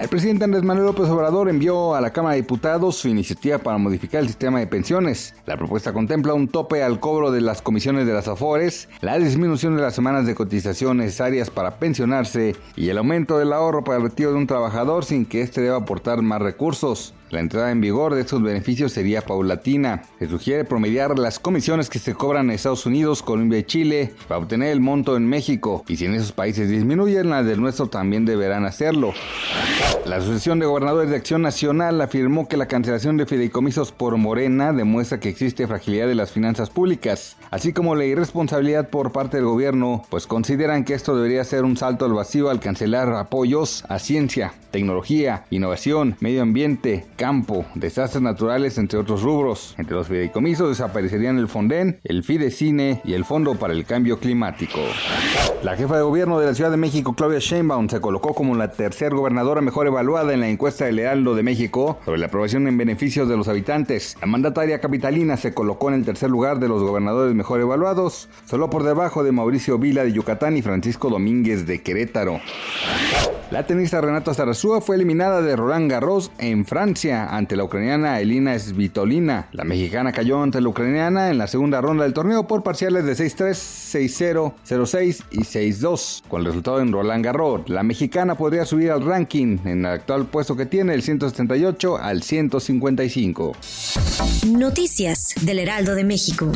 El presidente Andrés Manuel López Obrador envió a la Cámara de Diputados su iniciativa para modificar el sistema de pensiones. La propuesta contempla un tope al cobro de las comisiones de las AFORES, la disminución de las semanas de cotización necesarias para pensionarse y el aumento del ahorro para el retiro de un trabajador sin que éste deba aportar más recursos. La entrada en vigor de estos beneficios sería paulatina. Se sugiere promediar las comisiones que se cobran en Estados Unidos, Colombia y Chile para obtener el monto en México. Y si en esos países disminuyen, las del nuestro también deberán hacerlo. La Asociación de Gobernadores de Acción Nacional afirmó que la cancelación de fideicomisos por Morena demuestra que existe fragilidad de las finanzas públicas, así como la irresponsabilidad por parte del gobierno, pues consideran que esto debería ser un salto al vacío al cancelar apoyos a ciencia, tecnología, innovación, medio ambiente, campo, desastres naturales, entre otros rubros. Entre los fideicomisos desaparecerían el Fonden, el Fidecine y el Fondo para el Cambio Climático. La jefa de gobierno de la Ciudad de México, Claudia Sheinbaum, se colocó como la tercer gobernadora mejor evaluada en la encuesta del Heraldo de México sobre la aprobación en beneficios de los habitantes. La mandataria capitalina se colocó en el tercer lugar de los gobernadores mejor evaluados, solo por debajo de Mauricio Vila de Yucatán y Francisco Domínguez de Querétaro. La tenista Renata Zarazúa fue eliminada de Roland Garros en Francia ante la ucraniana Elina Svitolina. La mexicana cayó ante la ucraniana en la segunda ronda del torneo por parciales de 6-3, 6-0, 0-6 y 6-2. Con el resultado en Roland Garros, la mexicana podría subir al ranking en el actual puesto que tiene, el 178 al 155. Noticias del Heraldo de México.